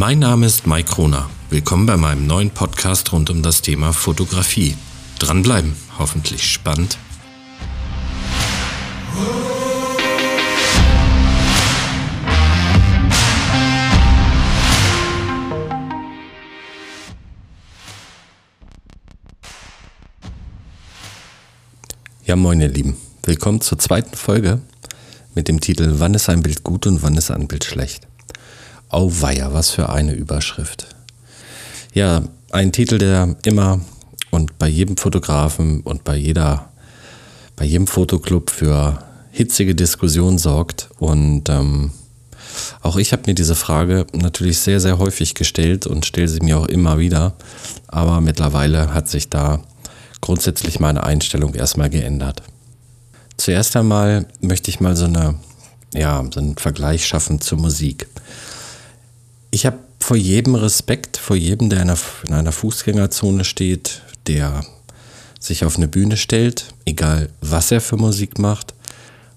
Mein Name ist Mike Kroner. Willkommen bei meinem neuen Podcast rund um das Thema Fotografie. Dranbleiben, hoffentlich spannend. Ja, moin ihr Lieben. Willkommen zur zweiten Folge mit dem Titel Wann ist ein Bild gut und wann ist ein Bild schlecht? Auweia, was für eine Überschrift. Ja, ein Titel, der immer und bei jedem Fotografen und bei jeder, bei jedem Fotoclub für hitzige Diskussionen sorgt. Und ähm, auch ich habe mir diese Frage natürlich sehr, sehr häufig gestellt und stelle sie mir auch immer wieder. Aber mittlerweile hat sich da grundsätzlich meine Einstellung erstmal geändert. Zuerst einmal möchte ich mal so, eine, ja, so einen Vergleich schaffen zur Musik. Ich habe vor jedem Respekt, vor jedem, der in einer, in einer Fußgängerzone steht, der sich auf eine Bühne stellt, egal was er für Musik macht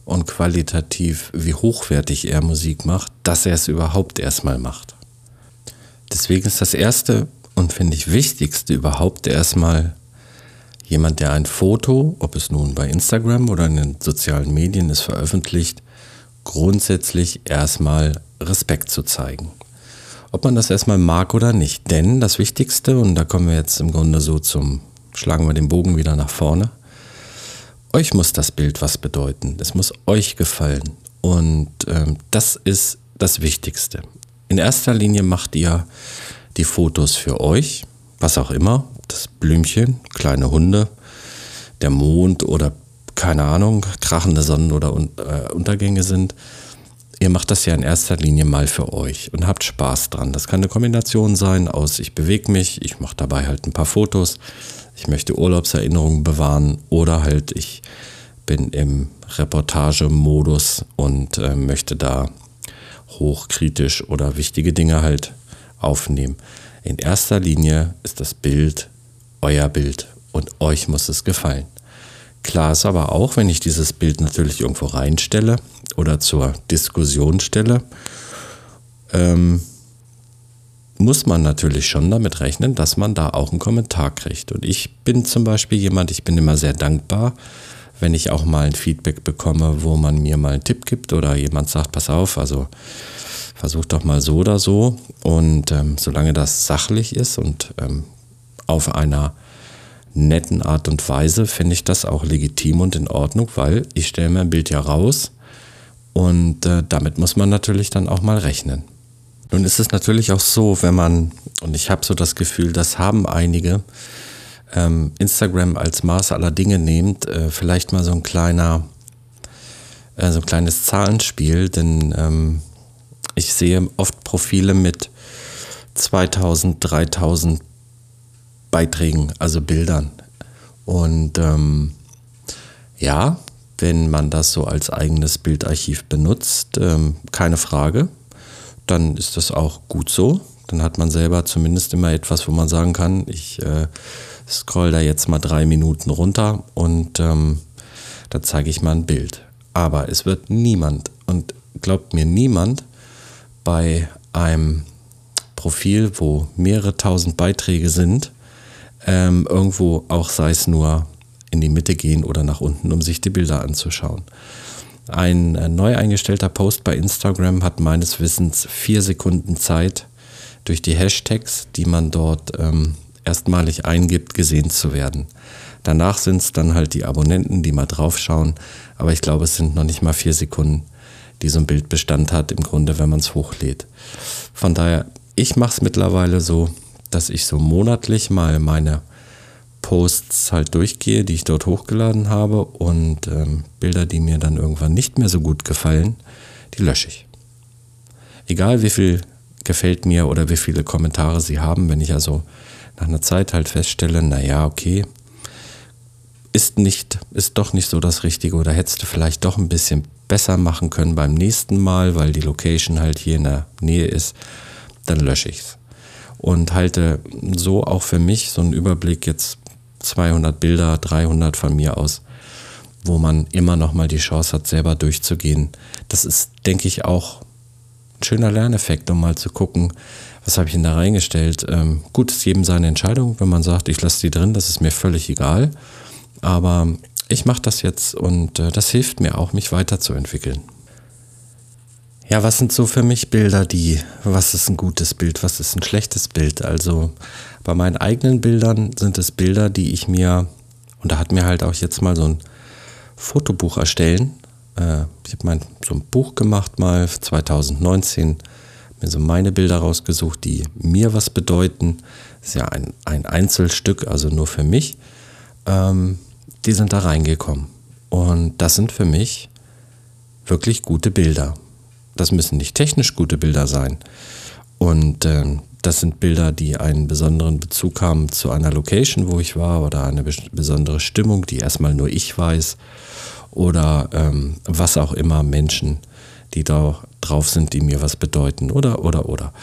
und qualitativ wie hochwertig er Musik macht, dass er es überhaupt erstmal macht. Deswegen ist das Erste und finde ich Wichtigste überhaupt erstmal jemand, der ein Foto, ob es nun bei Instagram oder in den sozialen Medien ist, veröffentlicht, grundsätzlich erstmal Respekt zu zeigen ob man das erstmal mag oder nicht. Denn das Wichtigste, und da kommen wir jetzt im Grunde so zum, schlagen wir den Bogen wieder nach vorne, euch muss das Bild was bedeuten. Es muss euch gefallen. Und ähm, das ist das Wichtigste. In erster Linie macht ihr die Fotos für euch, was auch immer, das Blümchen, kleine Hunde, der Mond oder keine Ahnung, krachende Sonnen- oder äh, Untergänge sind ihr macht das ja in erster Linie mal für euch und habt Spaß dran. Das kann eine Kombination sein aus, ich bewege mich, ich mache dabei halt ein paar Fotos, ich möchte Urlaubserinnerungen bewahren oder halt ich bin im Reportagemodus und äh, möchte da hochkritisch oder wichtige Dinge halt aufnehmen. In erster Linie ist das Bild euer Bild und euch muss es gefallen. Klar ist aber auch, wenn ich dieses Bild natürlich irgendwo reinstelle oder zur Diskussion stelle, ähm, muss man natürlich schon damit rechnen, dass man da auch einen Kommentar kriegt. Und ich bin zum Beispiel jemand, ich bin immer sehr dankbar, wenn ich auch mal ein Feedback bekomme, wo man mir mal einen Tipp gibt oder jemand sagt, pass auf, also versuch doch mal so oder so. Und ähm, solange das sachlich ist und ähm, auf einer netten Art und Weise finde ich das auch legitim und in Ordnung, weil ich stelle mein Bild ja raus und äh, damit muss man natürlich dann auch mal rechnen. Nun ist es natürlich auch so, wenn man, und ich habe so das Gefühl, das haben einige, ähm, Instagram als Maß aller Dinge nehmt, äh, vielleicht mal so ein kleiner, äh, so ein kleines Zahlenspiel, denn ähm, ich sehe oft Profile mit 2000, 3000 Beiträgen, also Bildern. Und ähm, ja, wenn man das so als eigenes Bildarchiv benutzt, ähm, keine Frage, dann ist das auch gut so. Dann hat man selber zumindest immer etwas, wo man sagen kann, ich äh, scroll da jetzt mal drei Minuten runter und ähm, da zeige ich mal ein Bild. Aber es wird niemand, und glaubt mir niemand, bei einem Profil, wo mehrere tausend Beiträge sind, ähm, irgendwo auch sei es nur in die Mitte gehen oder nach unten, um sich die Bilder anzuschauen. Ein äh, neu eingestellter Post bei Instagram hat meines Wissens vier Sekunden Zeit, durch die Hashtags, die man dort ähm, erstmalig eingibt, gesehen zu werden. Danach sind es dann halt die Abonnenten, die mal draufschauen, aber ich glaube, es sind noch nicht mal vier Sekunden, die so ein Bild Bestand hat, im Grunde, wenn man es hochlädt. Von daher, ich mache es mittlerweile so, dass ich so monatlich mal meine Posts halt durchgehe, die ich dort hochgeladen habe und ähm, Bilder, die mir dann irgendwann nicht mehr so gut gefallen, die lösche ich. Egal wie viel gefällt mir oder wie viele Kommentare sie haben, wenn ich also nach einer Zeit halt feststelle, naja, okay, ist nicht, ist doch nicht so das Richtige oder hättest du vielleicht doch ein bisschen besser machen können beim nächsten Mal, weil die Location halt hier in der Nähe ist, dann lösche ich es und halte so auch für mich so einen Überblick jetzt 200 Bilder, 300 von mir aus, wo man immer noch mal die Chance hat, selber durchzugehen. Das ist, denke ich, auch schöner Lerneffekt, um mal zu gucken, was habe ich denn da reingestellt. Ähm, gut, ist jedem seine Entscheidung, wenn man sagt, ich lasse die drin, das ist mir völlig egal. Aber ich mache das jetzt und äh, das hilft mir auch, mich weiterzuentwickeln. Ja, was sind so für mich Bilder, die, was ist ein gutes Bild, was ist ein schlechtes Bild? Also bei meinen eigenen Bildern sind es Bilder, die ich mir, und da hat mir halt auch jetzt mal so ein Fotobuch erstellen. Äh, ich habe mein so ein Buch gemacht mal 2019, mir so meine Bilder rausgesucht, die mir was bedeuten. Ist ja ein, ein Einzelstück, also nur für mich. Ähm, die sind da reingekommen. Und das sind für mich wirklich gute Bilder. Das müssen nicht technisch gute Bilder sein. Und äh, das sind Bilder, die einen besonderen Bezug haben zu einer Location, wo ich war, oder eine besondere Stimmung, die erstmal nur ich weiß, oder ähm, was auch immer Menschen, die da drauf sind, die mir was bedeuten, oder, oder, oder.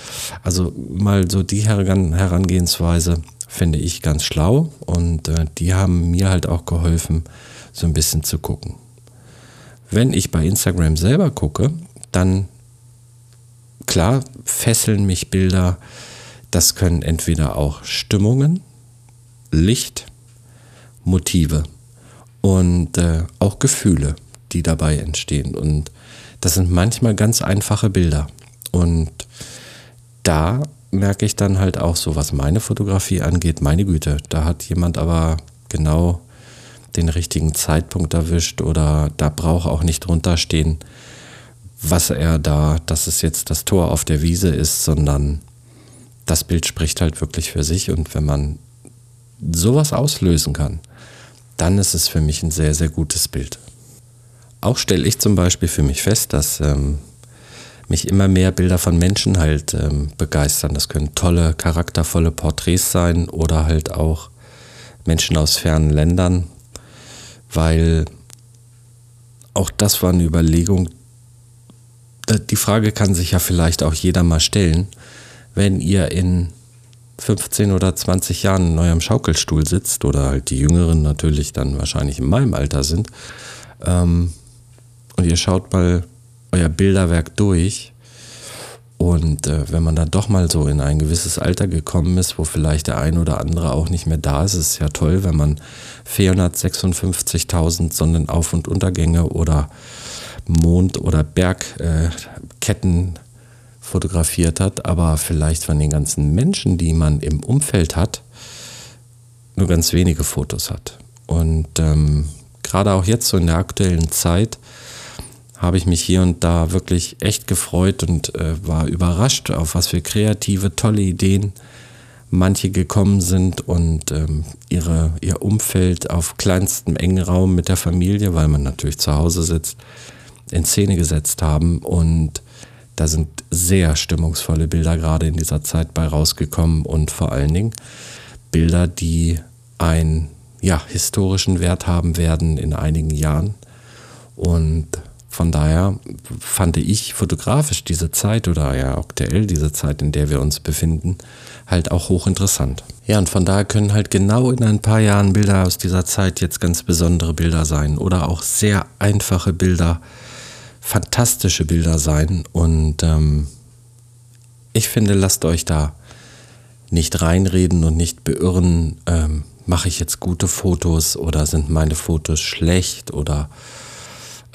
Also mal so die Herangehensweise finde ich ganz schlau und äh, die haben mir halt auch geholfen, so ein bisschen zu gucken. Wenn ich bei Instagram selber gucke, dann klar fesseln mich Bilder. Das können entweder auch Stimmungen, Licht, Motive und äh, auch Gefühle, die dabei entstehen. Und das sind manchmal ganz einfache Bilder. Und da merke ich dann halt auch so, was meine Fotografie angeht, meine Güte, da hat jemand aber genau den richtigen Zeitpunkt erwischt oder da braucht auch nicht drunter stehen, was er da, dass es jetzt das Tor auf der Wiese ist, sondern das Bild spricht halt wirklich für sich und wenn man sowas auslösen kann, dann ist es für mich ein sehr, sehr gutes Bild. Auch stelle ich zum Beispiel für mich fest, dass ähm, mich immer mehr Bilder von Menschen halt ähm, begeistern. Das können tolle, charaktervolle Porträts sein oder halt auch Menschen aus fernen Ländern, weil auch das war eine Überlegung, die Frage kann sich ja vielleicht auch jeder mal stellen, wenn ihr in 15 oder 20 Jahren in eurem Schaukelstuhl sitzt oder halt die Jüngeren natürlich dann wahrscheinlich in meinem Alter sind ähm, und ihr schaut mal euer Bilderwerk durch und äh, wenn man dann doch mal so in ein gewisses Alter gekommen ist, wo vielleicht der ein oder andere auch nicht mehr da ist, ist ja toll, wenn man 456.000 Sonnenauf- und Untergänge oder Mond- oder Bergketten äh, fotografiert hat, aber vielleicht von den ganzen Menschen, die man im Umfeld hat, nur ganz wenige Fotos hat. Und ähm, gerade auch jetzt so in der aktuellen Zeit habe ich mich hier und da wirklich echt gefreut und äh, war überrascht, auf was für kreative, tolle Ideen manche gekommen sind und ähm, ihre, ihr Umfeld auf kleinstem engen Raum mit der Familie, weil man natürlich zu Hause sitzt, in Szene gesetzt haben. Und da sind sehr stimmungsvolle Bilder gerade in dieser Zeit bei rausgekommen und vor allen Dingen Bilder, die einen ja, historischen Wert haben werden in einigen Jahren. Und von daher fand ich fotografisch diese Zeit oder ja aktuell diese Zeit, in der wir uns befinden, halt auch hochinteressant. Ja, und von daher können halt genau in ein paar Jahren Bilder aus dieser Zeit jetzt ganz besondere Bilder sein oder auch sehr einfache Bilder, fantastische Bilder sein. Und ähm, ich finde, lasst euch da nicht reinreden und nicht beirren, ähm, mache ich jetzt gute Fotos oder sind meine Fotos schlecht oder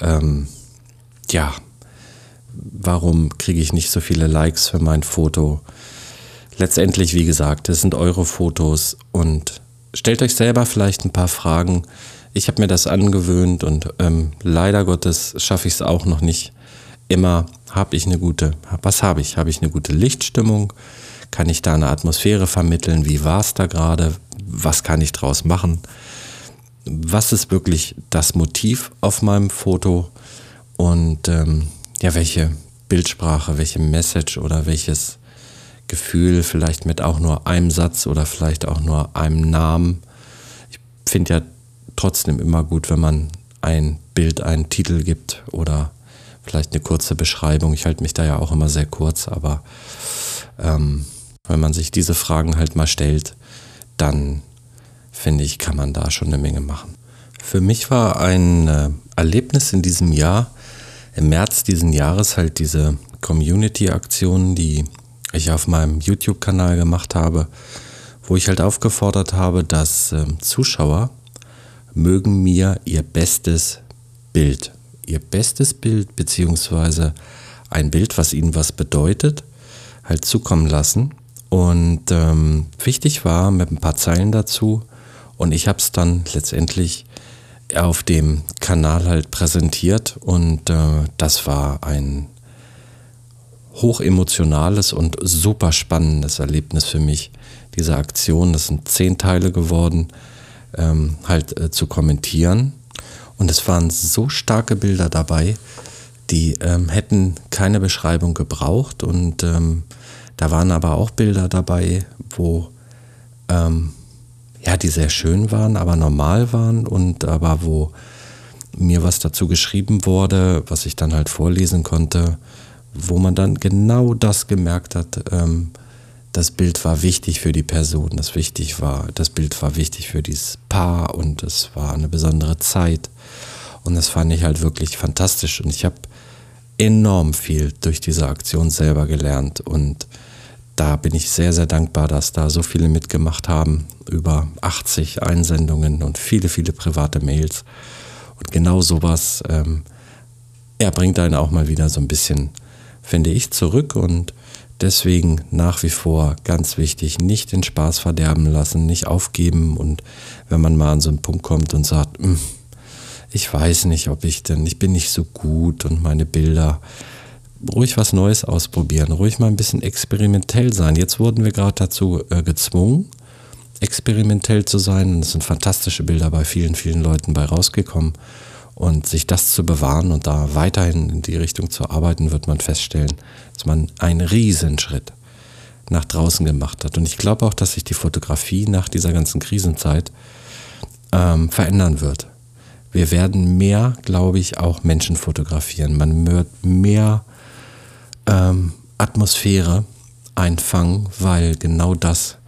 ähm, ja, warum kriege ich nicht so viele Likes für mein Foto? Letztendlich, wie gesagt, es sind eure Fotos und stellt euch selber vielleicht ein paar Fragen, ich habe mir das angewöhnt und ähm, leider Gottes schaffe ich es auch noch nicht. Immer habe ich eine gute, was habe ich? Habe ich eine gute Lichtstimmung? Kann ich da eine Atmosphäre vermitteln? Wie war es da gerade? Was kann ich draus machen? Was ist wirklich das Motiv auf meinem Foto? Und ähm, ja, welche Bildsprache, welche Message oder welches Gefühl, vielleicht mit auch nur einem Satz oder vielleicht auch nur einem Namen. Ich finde ja trotzdem immer gut, wenn man ein Bild einen Titel gibt oder vielleicht eine kurze Beschreibung. Ich halte mich da ja auch immer sehr kurz, aber ähm, wenn man sich diese Fragen halt mal stellt, dann finde ich, kann man da schon eine Menge machen. Für mich war ein äh, Erlebnis in diesem Jahr, im März diesen Jahres halt diese Community-Aktion, die ich auf meinem YouTube-Kanal gemacht habe, wo ich halt aufgefordert habe, dass äh, Zuschauer mögen mir ihr bestes Bild, ihr bestes Bild beziehungsweise ein Bild, was ihnen was bedeutet, halt zukommen lassen. Und ähm, wichtig war mit ein paar Zeilen dazu. Und ich habe es dann letztendlich auf dem Kanal halt präsentiert. Und äh, das war ein hochemotionales und super spannendes Erlebnis für mich. Diese Aktion, das sind zehn Teile geworden, ähm, halt äh, zu kommentieren. Und es waren so starke Bilder dabei, die ähm, hätten keine Beschreibung gebraucht. Und ähm, da waren aber auch Bilder dabei, wo ähm, ja, die sehr schön waren, aber normal waren und aber wo mir was dazu geschrieben wurde, was ich dann halt vorlesen konnte, wo man dann genau das gemerkt hat, ähm, das Bild war wichtig für die Person, das wichtig war, das Bild war wichtig für dieses Paar und es war eine besondere Zeit. Und das fand ich halt wirklich fantastisch. Und ich habe enorm viel durch diese Aktion selber gelernt. Und da bin ich sehr, sehr dankbar, dass da so viele mitgemacht haben. Über 80 Einsendungen und viele, viele private Mails. Und genau sowas, ähm, er bringt einen auch mal wieder so ein bisschen, finde ich, zurück. Und deswegen nach wie vor ganz wichtig, nicht den Spaß verderben lassen, nicht aufgeben. Und wenn man mal an so einen Punkt kommt und sagt, hm, ich weiß nicht, ob ich denn, ich bin nicht so gut und meine Bilder, ruhig was Neues ausprobieren, ruhig mal ein bisschen experimentell sein. Jetzt wurden wir gerade dazu äh, gezwungen, experimentell zu sein. es sind fantastische Bilder bei vielen, vielen Leuten bei rausgekommen. Und sich das zu bewahren und da weiterhin in die Richtung zu arbeiten, wird man feststellen, dass man einen Riesenschritt nach draußen gemacht hat. Und ich glaube auch, dass sich die Fotografie nach dieser ganzen Krisenzeit ähm, verändern wird wir werden mehr, glaube ich, auch Menschen fotografieren. Man wird mehr ähm, Atmosphäre einfangen, weil genau das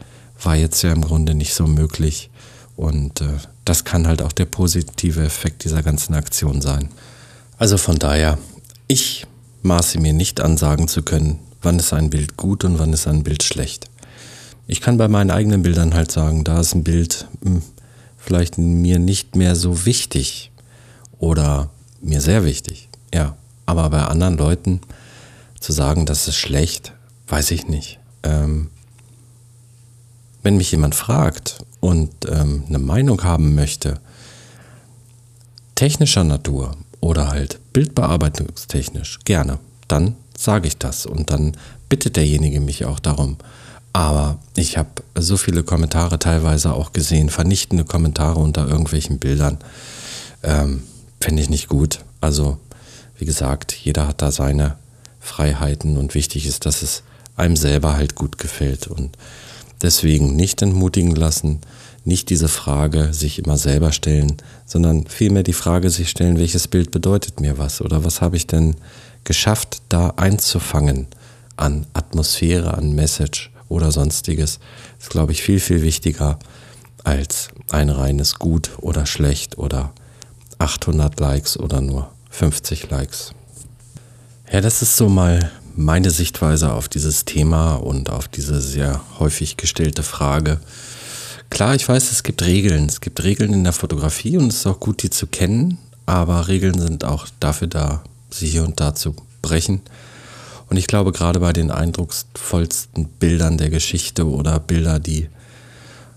war jetzt ja im Grunde nicht so möglich. Und äh, das kann halt auch der positive Effekt dieser ganzen Aktion sein. Also von daher, ich maße mir nicht an, sagen zu können, wann ist ein Bild gut und wann ist ein Bild schlecht. Ich kann bei meinen eigenen Bildern halt sagen, da ist ein Bild, hm, vielleicht mir nicht mehr so wichtig oder mir sehr wichtig. Ja, aber bei anderen Leuten zu sagen, das ist schlecht, weiß ich nicht. Ähm, wenn mich jemand fragt und ähm, eine Meinung haben möchte, technischer Natur oder halt bildbearbeitungstechnisch, gerne, dann sage ich das und dann bittet derjenige mich auch darum, aber ich habe so viele Kommentare teilweise auch gesehen, vernichtende Kommentare unter irgendwelchen Bildern. Ähm, Finde ich nicht gut. Also, wie gesagt, jeder hat da seine Freiheiten und wichtig ist, dass es einem selber halt gut gefällt. Und deswegen nicht entmutigen lassen, nicht diese Frage sich immer selber stellen, sondern vielmehr die Frage sich stellen, welches Bild bedeutet mir was oder was habe ich denn geschafft, da einzufangen an Atmosphäre, an Message oder sonstiges, ist, glaube ich, viel, viel wichtiger als ein reines Gut oder Schlecht oder 800 Likes oder nur 50 Likes. Ja, das ist so mal meine Sichtweise auf dieses Thema und auf diese sehr häufig gestellte Frage. Klar, ich weiß, es gibt Regeln. Es gibt Regeln in der Fotografie und es ist auch gut, die zu kennen, aber Regeln sind auch dafür da, sie hier und da zu brechen. Und ich glaube, gerade bei den eindrucksvollsten Bildern der Geschichte oder Bilder, die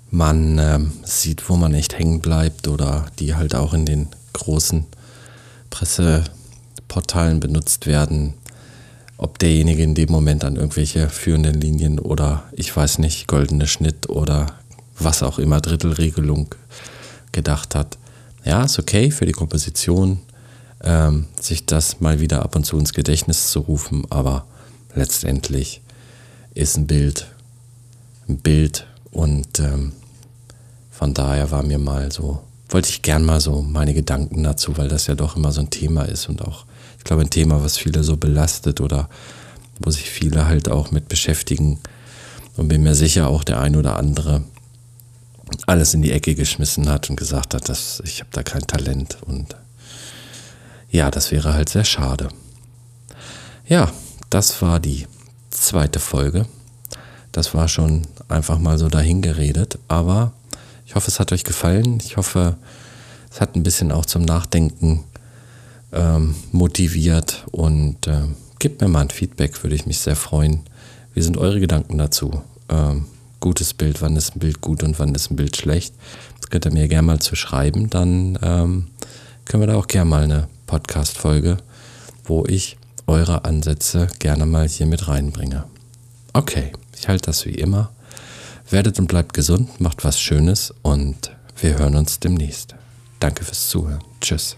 man äh, sieht, wo man echt hängen bleibt oder die halt auch in den großen Presseportalen benutzt werden, ob derjenige in dem Moment an irgendwelche führenden Linien oder ich weiß nicht, goldene Schnitt oder was auch immer, Drittelregelung gedacht hat. Ja, ist okay für die Komposition, ähm, sich das mal wieder ab und zu ins Gedächtnis zu rufen, aber letztendlich ist ein Bild ein Bild und ähm, von daher war mir mal so, wollte ich gern mal so meine Gedanken dazu, weil das ja doch immer so ein Thema ist und auch, ich glaube, ein Thema, was viele so belastet oder wo sich viele halt auch mit beschäftigen und bin mir sicher auch der ein oder andere alles in die Ecke geschmissen hat und gesagt hat, dass ich habe da kein Talent und ja, das wäre halt sehr schade. Ja, das war die zweite Folge. Das war schon einfach mal so dahingeredet, aber ich hoffe, es hat euch gefallen. Ich hoffe, es hat ein bisschen auch zum Nachdenken ähm, motiviert und äh, gebt mir mal ein Feedback, würde ich mich sehr freuen. Wie sind eure Gedanken dazu? Ähm, gutes Bild, wann ist ein Bild gut und wann ist ein Bild schlecht? Das könnt ihr mir gerne mal zu schreiben, dann ähm, können wir da auch gerne mal eine Podcast-Folge, wo ich eure Ansätze gerne mal hier mit reinbringe. Okay, ich halte das wie immer. Werdet und bleibt gesund, macht was Schönes und wir hören uns demnächst. Danke fürs Zuhören. Tschüss.